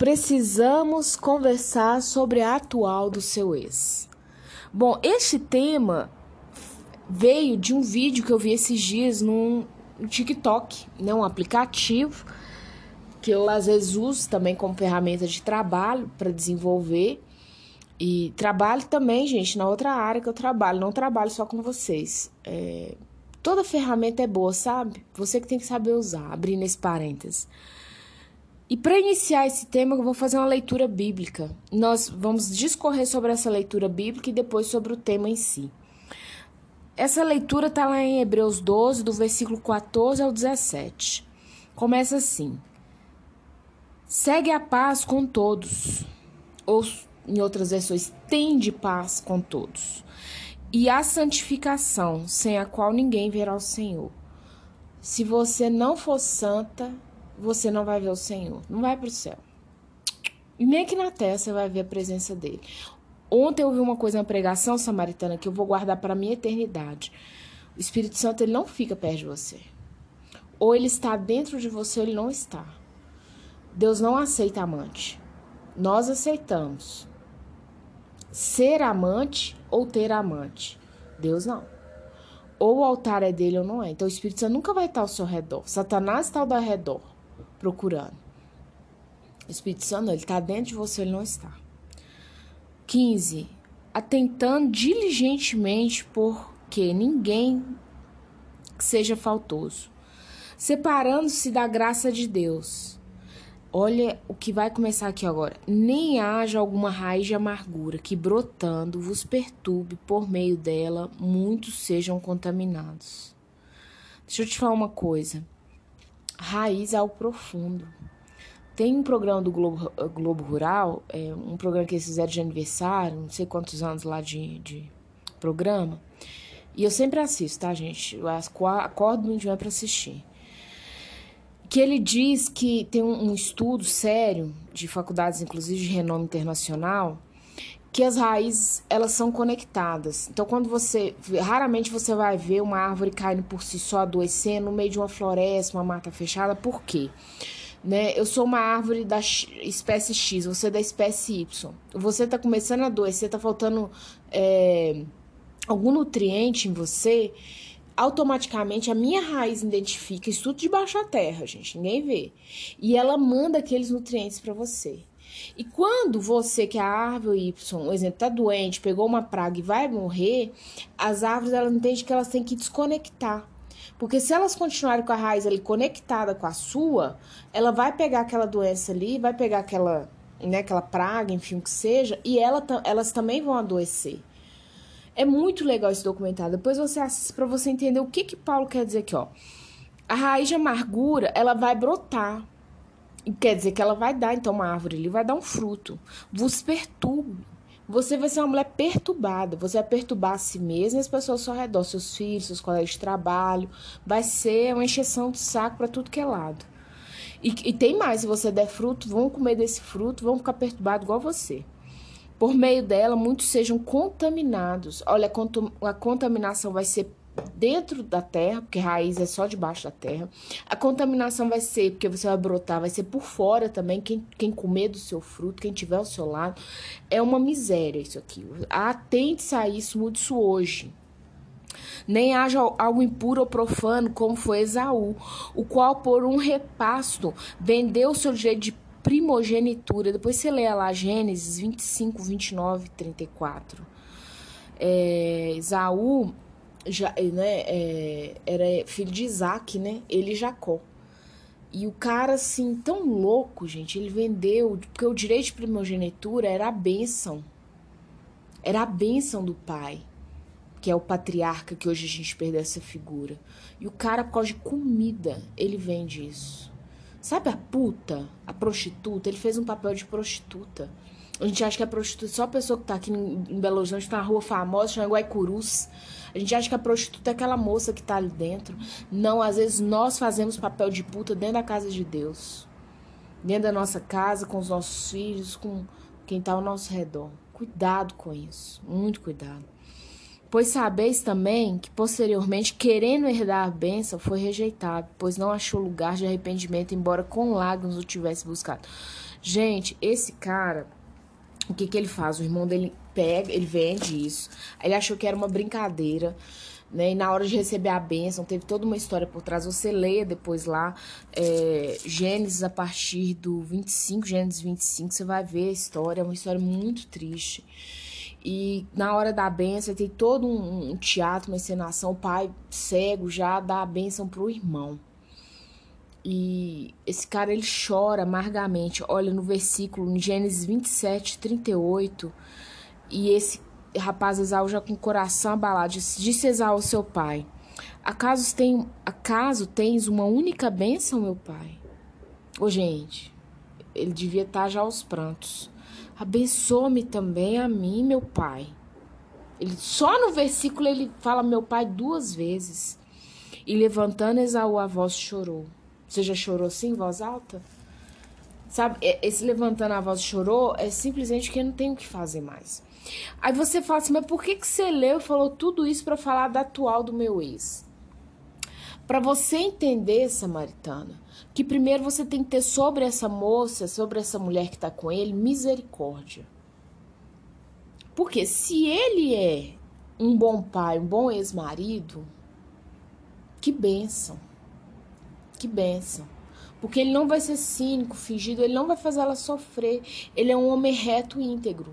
precisamos conversar sobre a atual do seu ex. Bom, este tema veio de um vídeo que eu vi esses dias num TikTok, né, um aplicativo que eu às vezes uso também como ferramenta de trabalho para desenvolver. E trabalho também, gente, na outra área que eu trabalho, não trabalho só com vocês. É, toda ferramenta é boa, sabe? Você que tem que saber usar, abrindo esse parênteses. E para iniciar esse tema, eu vou fazer uma leitura bíblica. Nós vamos discorrer sobre essa leitura bíblica e depois sobre o tema em si. Essa leitura está lá em Hebreus 12, do versículo 14 ao 17. Começa assim: Segue a paz com todos. Ou, em outras versões, tende paz com todos. E a santificação, sem a qual ninguém verá o Senhor. Se você não for santa, você não vai ver o Senhor. Não vai para o céu. E nem aqui na terra você vai ver a presença dele. Ontem eu ouvi uma coisa na pregação samaritana que eu vou guardar para minha eternidade. O Espírito Santo ele não fica perto de você. Ou ele está dentro de você ou ele não está. Deus não aceita amante. Nós aceitamos. Ser amante ou ter amante. Deus não. Ou o altar é dele ou não é. Então o Espírito Santo nunca vai estar ao seu redor. Satanás está ao redor, procurando. O Espírito Santo, ele está dentro de você, ele não está. 15. Atentando diligentemente por que ninguém seja faltoso, separando-se da graça de Deus Olha o que vai começar aqui agora. Nem haja alguma raiz de amargura que brotando vos perturbe, por meio dela muitos sejam contaminados. Deixa eu te falar uma coisa. Raiz ao profundo. Tem um programa do Globo, Globo Rural, é, um programa que eles fizeram de aniversário, não sei quantos anos lá de, de programa. E eu sempre assisto, tá, gente? Eu acordo muito dia para assistir que ele diz que tem um, um estudo sério de faculdades, inclusive de renome internacional, que as raízes elas são conectadas. Então, quando você raramente você vai ver uma árvore caindo por si só adoecendo no meio de uma floresta, uma mata fechada. Por quê? Né? Eu sou uma árvore da espécie X, você é da espécie Y. Você está começando a adoecer, está faltando é, algum nutriente em você automaticamente a minha raiz identifica isso tudo debaixo da terra, gente, ninguém vê. E ela manda aqueles nutrientes para você. E quando você, que é a árvore Y, por exemplo, tá doente, pegou uma praga e vai morrer, as árvores elas entendem que elas têm que desconectar. Porque se elas continuarem com a raiz ali conectada com a sua, ela vai pegar aquela doença ali, vai pegar aquela, né, aquela praga, enfim, o que seja, e ela, elas também vão adoecer. É muito legal esse documentário. Depois você assiste para você entender o que que Paulo quer dizer aqui, ó. A raiz de amargura, ela vai brotar. Quer dizer que ela vai dar, então, uma árvore ali, vai dar um fruto. Vos perturbe. Você vai ser uma mulher perturbada. Você vai perturbar a si mesma e as pessoas ao seu redor, seus filhos, seus colegas de trabalho. Vai ser uma encheção de saco para tudo que é lado. E, e tem mais, se você der fruto, vão comer desse fruto, vão ficar perturbados igual você. Por meio dela, muitos sejam contaminados. Olha, a contaminação vai ser dentro da terra, porque raiz é só debaixo da terra. A contaminação vai ser, porque você vai brotar, vai ser por fora também. Quem, quem comer do seu fruto, quem tiver ao seu lado. É uma miséria isso aqui. Atente-se a isso, mude isso hoje. Nem haja algo impuro ou profano, como foi Esaú, o qual, por um repasto, vendeu o seu direito de primogenitura. Depois você lê lá Gênesis 25, 29, 34. É, Esaú já, né, é, era filho de Isaac, né? Ele e Jacó. E o cara, assim, tão louco, gente, ele vendeu, porque o direito de primogenitura era a bênção. Era a bênção do pai, que é o patriarca, que hoje a gente perdeu essa figura. E o cara, por causa de comida, ele vende isso. Sabe a puta, a prostituta? Ele fez um papel de prostituta. A gente acha que a prostituta é só a pessoa que tá aqui em Belo Horizonte, tá na rua famosa, chama Guaicurus. A gente acha que a prostituta é aquela moça que tá ali dentro. Não, às vezes nós fazemos papel de puta dentro da casa de Deus. Dentro da nossa casa, com os nossos filhos, com quem tá ao nosso redor. Cuidado com isso. Muito cuidado. Pois sabeis também que posteriormente, querendo herdar a bênção, foi rejeitado, pois não achou lugar de arrependimento, embora com lágrimas o tivesse buscado. Gente, esse cara, o que que ele faz? O irmão dele pega, ele vende isso. Ele achou que era uma brincadeira. Né? E na hora de receber a bênção, teve toda uma história por trás. Você leia depois lá, é, Gênesis a partir do 25, Gênesis 25, você vai ver a história. É uma história muito triste. E na hora da benção, tem todo um, um teatro, uma encenação. O pai cego já dá a benção pro irmão. E esse cara ele chora amargamente. Olha no versículo, em Gênesis 27, 38. E esse rapaz Esaú já com o coração abalado disse, Esaú ao seu pai: Acaso, tem, acaso tens uma única bênção, meu pai? Ô, gente, ele devia estar já aos prantos. Abençoa-me também a mim, meu pai. Ele só no versículo ele fala meu pai duas vezes. E levantando Esaú a voz chorou. Você já chorou assim em voz alta? Sabe, esse levantando a voz chorou é simplesmente que não tem o que fazer mais. Aí você fala assim, mas por que, que você leu e falou tudo isso para falar da atual do meu ex? Para você entender, Samaritana, que primeiro você tem que ter sobre essa moça, sobre essa mulher que está com ele, misericórdia. Porque se ele é um bom pai, um bom ex-marido, que bênção. Que bênção. Porque ele não vai ser cínico, fingido, ele não vai fazer ela sofrer. Ele é um homem reto e íntegro.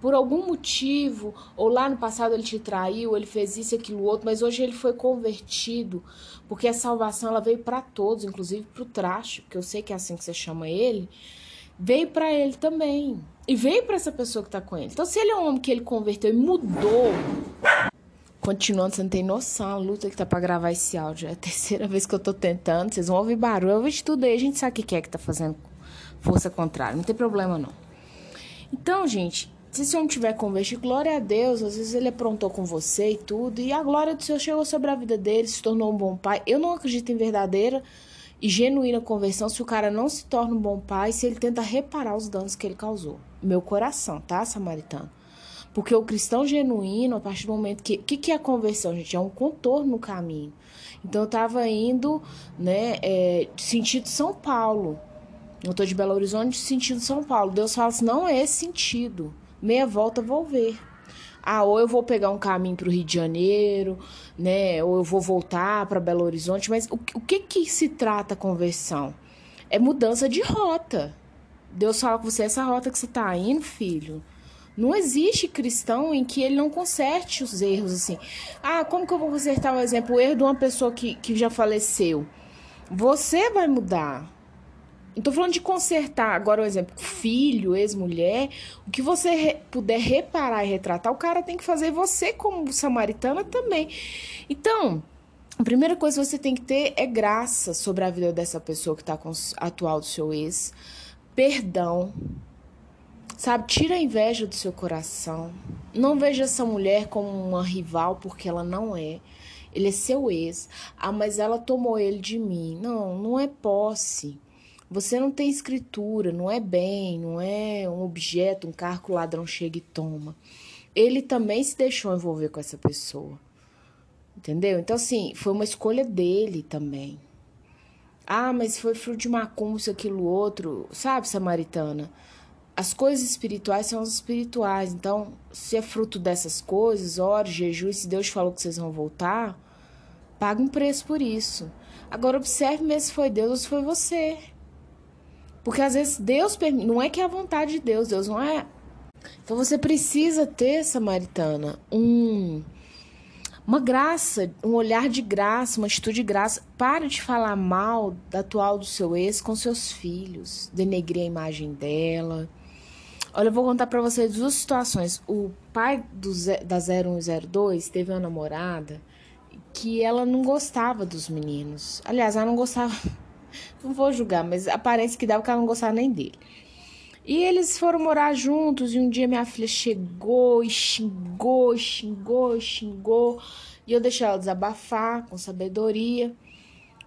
Por algum motivo, ou lá no passado ele te traiu, ele fez isso aquilo outro, mas hoje ele foi convertido, porque a salvação ela veio para todos, inclusive para o traste, que eu sei que é assim que você chama ele, veio para ele também. E veio para essa pessoa que tá com ele. Então, se ele é um homem que ele converteu e mudou, continuando, você não tem noção, a luta que tá para gravar esse áudio. É a terceira vez que eu tô tentando, vocês vão ouvir barulho, eu vejo tudo aí, a gente sabe o que é que tá fazendo força contrária, não tem problema não. Então, gente, se esse homem tiver convertido, glória a Deus. Às vezes ele aprontou com você e tudo. E a glória do Senhor chegou sobre a vida dele, se tornou um bom pai. Eu não acredito em verdadeira e genuína conversão se o cara não se torna um bom pai, se ele tenta reparar os danos que ele causou. Meu coração, tá, samaritano? Porque o cristão genuíno, a partir do momento que. O que, que é a conversão, gente? É um contorno no caminho. Então eu tava indo, né, é, sentido São Paulo. Eu tô de Belo Horizonte, sentido São Paulo. Deus fala assim: não é esse sentido meia volta vou ver. Ah, ou eu vou pegar um caminho para o Rio de Janeiro, né? Ou eu vou voltar para Belo Horizonte. Mas o, o que que se trata a conversão? É mudança de rota. Deus fala com você, essa rota que você está indo, filho. Não existe cristão em que ele não conserte os erros assim. Ah, como que eu vou consertar, um exemplo, o erro de uma pessoa que, que já faleceu? Você vai mudar. Tô falando de consertar. Agora, um exemplo, filho, ex-mulher. O que você re puder reparar e retratar, o cara tem que fazer. Você, como samaritana, também. Então, a primeira coisa que você tem que ter é graça sobre a vida dessa pessoa que tá com atual do seu ex. Perdão. Sabe, tira a inveja do seu coração. Não veja essa mulher como uma rival, porque ela não é. Ele é seu ex. Ah, mas ela tomou ele de mim. Não, não é posse. Você não tem escritura, não é bem, não é um objeto, um carro que o ladrão chega e toma. Ele também se deixou envolver com essa pessoa. Entendeu? Então, assim, foi uma escolha dele também. Ah, mas foi fruto de macumba, isso, aquilo, outro. Sabe, samaritana? As coisas espirituais são as espirituais. Então, se é fruto dessas coisas, ore, jejum, se Deus falou que vocês vão voltar, paga um preço por isso. Agora, observe mesmo se foi Deus ou se foi você. Porque às vezes Deus permite, não é que é a vontade de Deus, Deus não é. Então você precisa ter, Samaritana, um uma graça, um olhar de graça, uma atitude de graça. Pare de falar mal da atual do seu ex com seus filhos, denegrir a imagem dela. Olha, eu vou contar para vocês duas situações. O pai do, da 0102 teve uma namorada que ela não gostava dos meninos. Aliás, ela não gostava não vou julgar, mas aparece que dava que ela não gostava nem dele. E eles foram morar juntos e um dia minha filha chegou e xingou, xingou, xingou. E eu deixei ela desabafar com sabedoria,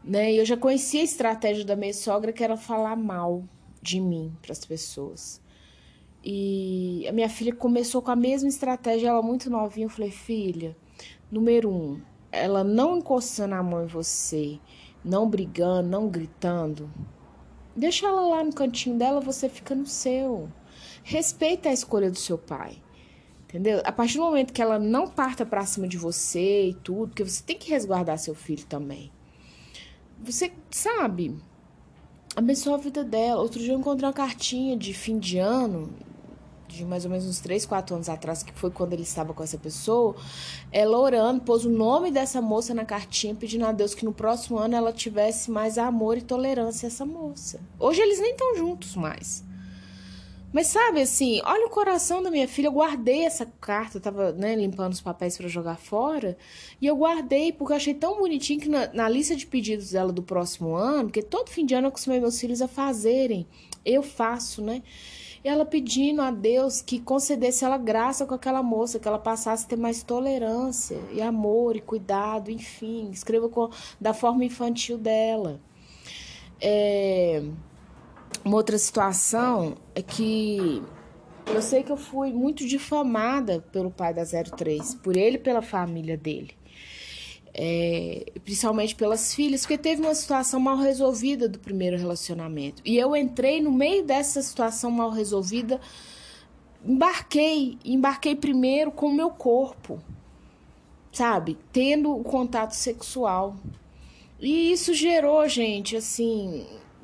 né? E eu já conhecia a estratégia da minha sogra, que era falar mal de mim para as pessoas. E a minha filha começou com a mesma estratégia, ela muito novinha. Eu falei, filha, número um, ela não encostando a mão em você, não brigando, não gritando, deixa ela lá no cantinho dela, você fica no seu. Respeita a escolha do seu pai. Entendeu? A partir do momento que ela não parta pra cima de você e tudo, porque você tem que resguardar seu filho também. Você sabe, abençoa a vida dela. Outro dia eu encontrei uma cartinha de fim de ano, de mais ou menos uns 3, 4 anos atrás, que foi quando ele estava com essa pessoa. Ela orando, pôs o nome dessa moça na cartinha, pedindo a Deus que no próximo ano ela tivesse mais amor e tolerância a essa moça. Hoje eles nem estão juntos mais. Mas sabe assim, olha o coração da minha filha. Eu guardei essa carta, eu tava né, limpando os papéis para jogar fora. E eu guardei porque eu achei tão bonitinho que na, na, lista de pedidos dela do próximo ano, porque todo fim de ano eu acostumei meus filhos a fazerem. Eu faço, né? E ela pedindo a Deus que concedesse ela graça com aquela moça, que ela passasse a ter mais tolerância e amor e cuidado, enfim. Escreva com, da forma infantil dela. É. Uma outra situação é que eu sei que eu fui muito difamada pelo pai da 03, por ele e pela família dele. É, principalmente pelas filhas, porque teve uma situação mal resolvida do primeiro relacionamento. E eu entrei no meio dessa situação mal resolvida, embarquei, embarquei primeiro com o meu corpo, sabe? Tendo o contato sexual. E isso gerou, gente, assim,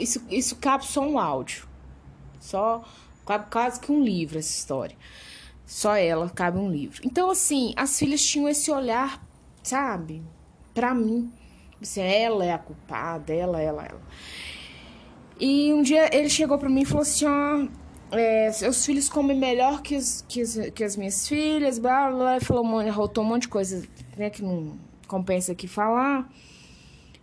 isso, isso cabe só um áudio. Só cabe quase que um livro essa história. Só ela cabe um livro. Então, assim, as filhas tinham esse olhar, sabe? Pra mim. Assim, ela é a culpada, ela, ela, ela. E um dia ele chegou pra mim e falou assim: ó. É, seus filhos comem melhor que, os, que, as, que as minhas filhas, blá blá, blá. Falou, rotou um monte de coisa né, que não compensa aqui falar.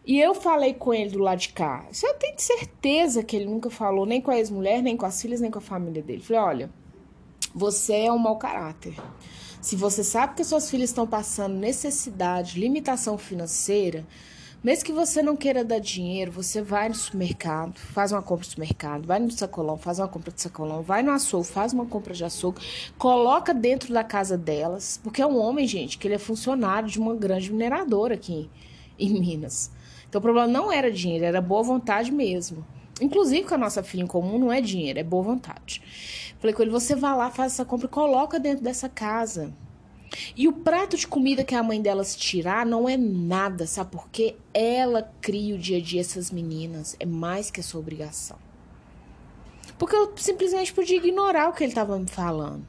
E eu falei com ele do lado de cá. Eu tenho certeza que ele nunca falou nem com a ex-mulher, nem com as filhas, nem com a família dele. Falei: olha, você é um mau caráter. Se você sabe que as suas filhas estão passando necessidade, limitação financeira, mesmo que você não queira dar dinheiro, você vai no supermercado, faz uma compra no supermercado, vai no sacolão, faz uma compra de sacolão, vai no açougue, faz uma compra de açougue, coloca dentro da casa delas, porque é um homem, gente, que ele é funcionário de uma grande mineradora aqui em Minas. Então o problema não era dinheiro, era boa vontade mesmo. Inclusive com a nossa filha em comum não é dinheiro, é boa vontade. Falei com ele: você vai lá, faz essa compra e coloca dentro dessa casa. E o prato de comida que a mãe delas tirar não é nada, sabe por quê? Ela cria o dia a dia essas meninas. É mais que a sua obrigação. Porque eu simplesmente podia ignorar o que ele estava me falando.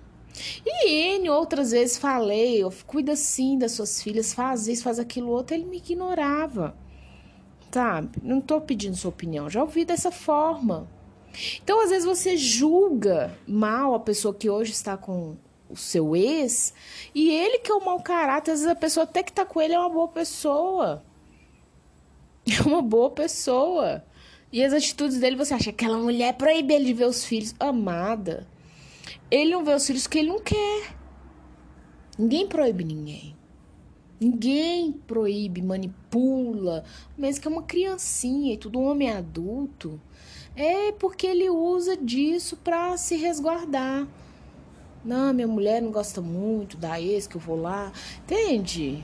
E N outras vezes falei, cuida assim das suas filhas, faz isso, faz aquilo outro, ele me ignorava sabe? Não tô pedindo sua opinião, já ouvi dessa forma. Então, às vezes, você julga mal a pessoa que hoje está com o seu ex, e ele que é o mau caráter, às vezes a pessoa até que tá com ele é uma boa pessoa. É uma boa pessoa. E as atitudes dele, você acha que aquela mulher proíbe ele de ver os filhos. Amada. Ele não vê os filhos porque ele não quer. Ninguém proíbe ninguém. Ninguém proíbe, manipula, mesmo que é uma criancinha e tudo um homem adulto. É porque ele usa disso para se resguardar. Não, minha mulher não gosta muito da ex que eu vou lá. Entende?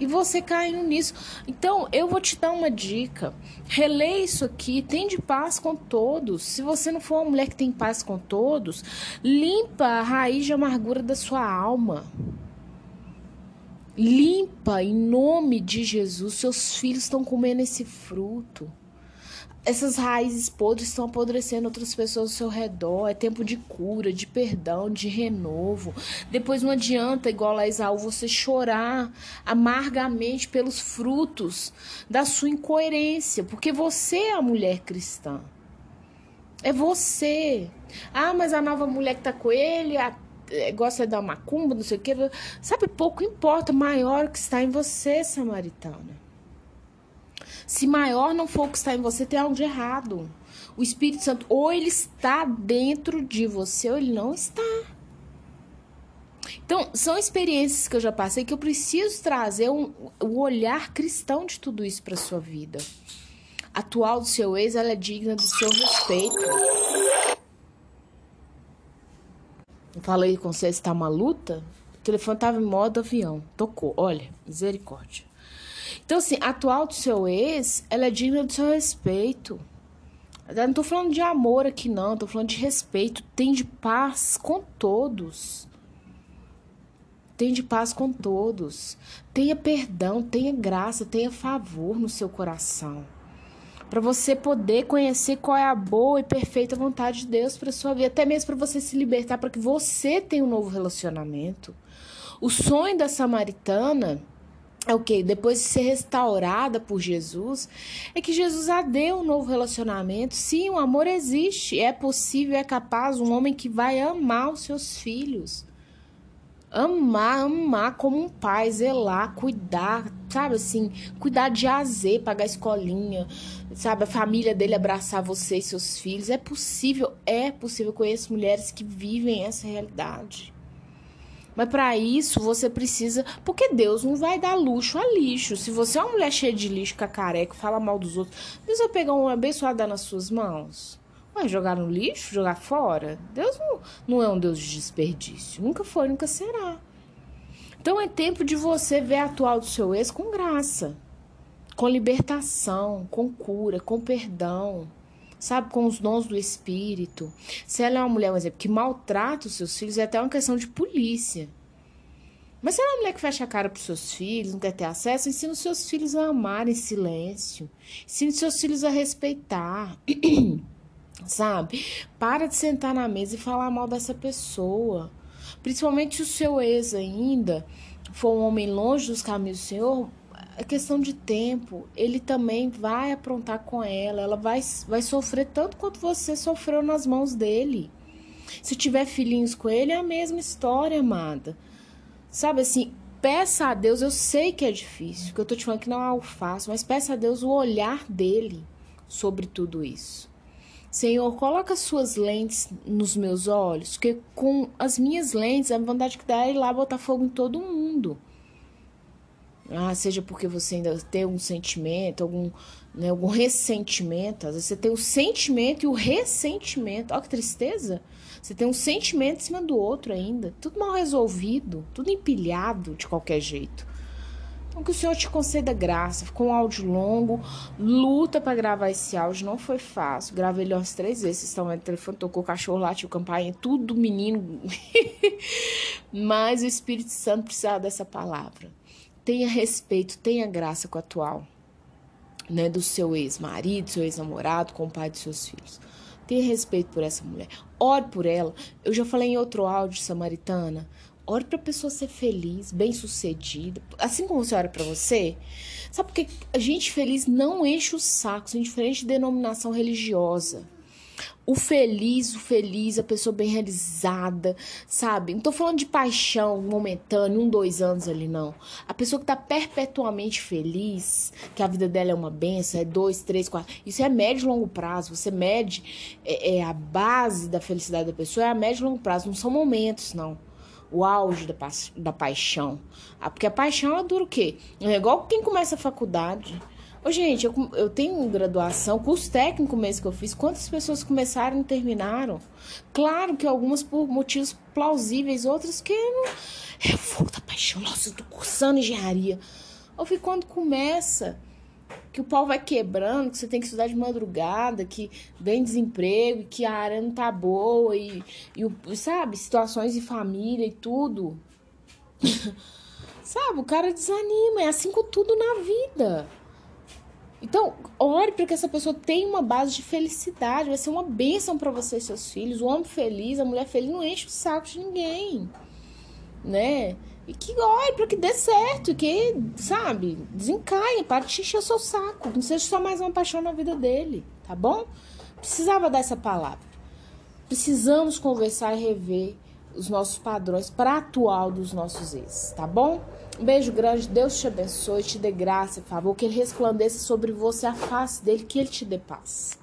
E você caindo nisso. Então, eu vou te dar uma dica. Relê isso aqui, tem de paz com todos. Se você não for uma mulher que tem paz com todos, limpa a raiz de amargura da sua alma. Limpa em nome de Jesus. Seus filhos estão comendo esse fruto. Essas raízes podres estão apodrecendo outras pessoas ao seu redor. É tempo de cura, de perdão, de renovo. Depois não adianta, igual a Esaú, você chorar amargamente pelos frutos da sua incoerência, porque você é a mulher cristã. É você. Ah, mas a nova mulher que tá com ele, a gosta da macumba, não sei o que. Sabe, pouco importa, maior que está em você, samaritana. Se maior não for o que está em você, tem algo de errado. O Espírito Santo, ou ele está dentro de você, ou ele não está. Então, são experiências que eu já passei que eu preciso trazer um, o olhar cristão de tudo isso para sua vida. atual do seu ex, ela é digna do seu respeito. Falei com você está uma luta, O telefone tava em modo avião. Tocou. Olha, misericórdia. Então, assim, a atual do seu ex, ela é digna do seu respeito. Eu não tô falando de amor aqui, não. Tô falando de respeito. Tem de paz com todos. Tem de paz com todos. Tenha perdão, tenha graça, tenha favor no seu coração. Para você poder conhecer qual é a boa e perfeita vontade de Deus para sua vida, até mesmo para você se libertar, para que você tenha um novo relacionamento. O sonho da samaritana é o que? Depois de ser restaurada por Jesus, é que Jesus a deu um novo relacionamento. Sim, o amor existe, é possível, é capaz um homem que vai amar os seus filhos. Amar, amar como um pai, zelar, cuidar, sabe assim, cuidar de azer, pagar escolinha, sabe, a família dele abraçar você e seus filhos. É possível, é possível. Eu conheço mulheres que vivem essa realidade. Mas para isso você precisa. Porque Deus não vai dar luxo a lixo. Se você é uma mulher cheia de lixo, cacareca, fala mal dos outros, Deus vai pegar uma abençoada nas suas mãos. Vai jogar no lixo, jogar fora? Deus não, não é um Deus de desperdício. Nunca foi, nunca será. Então é tempo de você ver a atual do seu ex com graça, com libertação, com cura, com perdão sabe, com os dons do espírito. Se ela é uma mulher, por exemplo, que maltrata os seus filhos, é até uma questão de polícia. Mas se ela é uma mulher que fecha a cara para os seus filhos, não quer ter acesso, ensina os seus filhos a amar em silêncio. Ensina os seus filhos a respeitar. sabe? Para de sentar na mesa e falar mal dessa pessoa. Principalmente se o seu ex ainda for um homem longe dos caminhos do Senhor, é questão de tempo. Ele também vai aprontar com ela. Ela vai, vai sofrer tanto quanto você sofreu nas mãos dele. Se tiver filhinhos com ele, é a mesma história, amada. Sabe assim, peça a Deus. Eu sei que é difícil, que eu tô te falando que não é algo fácil, mas peça a Deus o olhar dele sobre tudo isso. Senhor, coloca suas lentes nos meus olhos, porque com as minhas lentes, a vontade que dá é ir lá botar fogo em todo mundo. Ah, seja porque você ainda tem um sentimento, algum, né, algum ressentimento. Às vezes você tem o sentimento e o ressentimento. Olha que tristeza. Você tem um sentimento em cima do outro ainda. Tudo mal resolvido, tudo empilhado de qualquer jeito. Então, que o Senhor te conceda graça. Ficou um áudio longo. Luta para gravar esse áudio. Não foi fácil. Gravei ele umas três vezes. Estão o telefone, tocou o cachorro, latiu campainha. Tudo menino. Mas o Espírito Santo precisava dessa palavra. Tenha respeito, tenha graça com o atual, né, do seu ex-marido, seu ex-namorado, com o pai dos seus filhos. Tenha respeito por essa mulher. Ore por ela. Eu já falei em outro áudio, Samaritana. Ore para a pessoa ser feliz, bem-sucedida. Assim como você ora para você. Sabe por que a gente feliz não enche o saco, são diferente de denominação religiosa o feliz, o feliz, a pessoa bem realizada, sabe? Não tô falando de paixão momentânea, um, dois anos ali, não. A pessoa que tá perpetuamente feliz, que a vida dela é uma benção, é dois, três, quatro. Isso é médio e longo prazo. Você mede é, é a base da felicidade da pessoa, é a médio e longo prazo. Não são momentos, não. O auge da, pa da paixão. Ah, porque a paixão, ela dura o quê? É igual quem começa a faculdade Ô, gente, eu, eu tenho graduação, curso técnico mesmo que eu fiz. Quantas pessoas começaram e terminaram? Claro que algumas por motivos plausíveis, outras que não. É fogo da paixão. Nossa, eu tô cursando engenharia. Ou quando começa, que o pau vai quebrando, que você tem que estudar de madrugada, que vem desemprego, que a área não tá boa, e, e sabe, situações de família e tudo. sabe, o cara desanima. É assim com tudo na vida. Então, ore para que essa pessoa tenha uma base de felicidade. Vai ser uma bênção para você e seus filhos. O homem feliz, a mulher feliz não enche o saco de ninguém, né? E que ore para que dê certo, que, sabe, desencaia, para de encher o seu saco. Não seja só mais uma paixão na vida dele, tá bom? Precisava dar essa palavra. Precisamos conversar e rever os nossos padrões para atual dos nossos ex, tá bom? Um beijo grande, Deus te abençoe, te dê graça favor, que ele resplandeça sobre você a face dele, que ele te dê paz.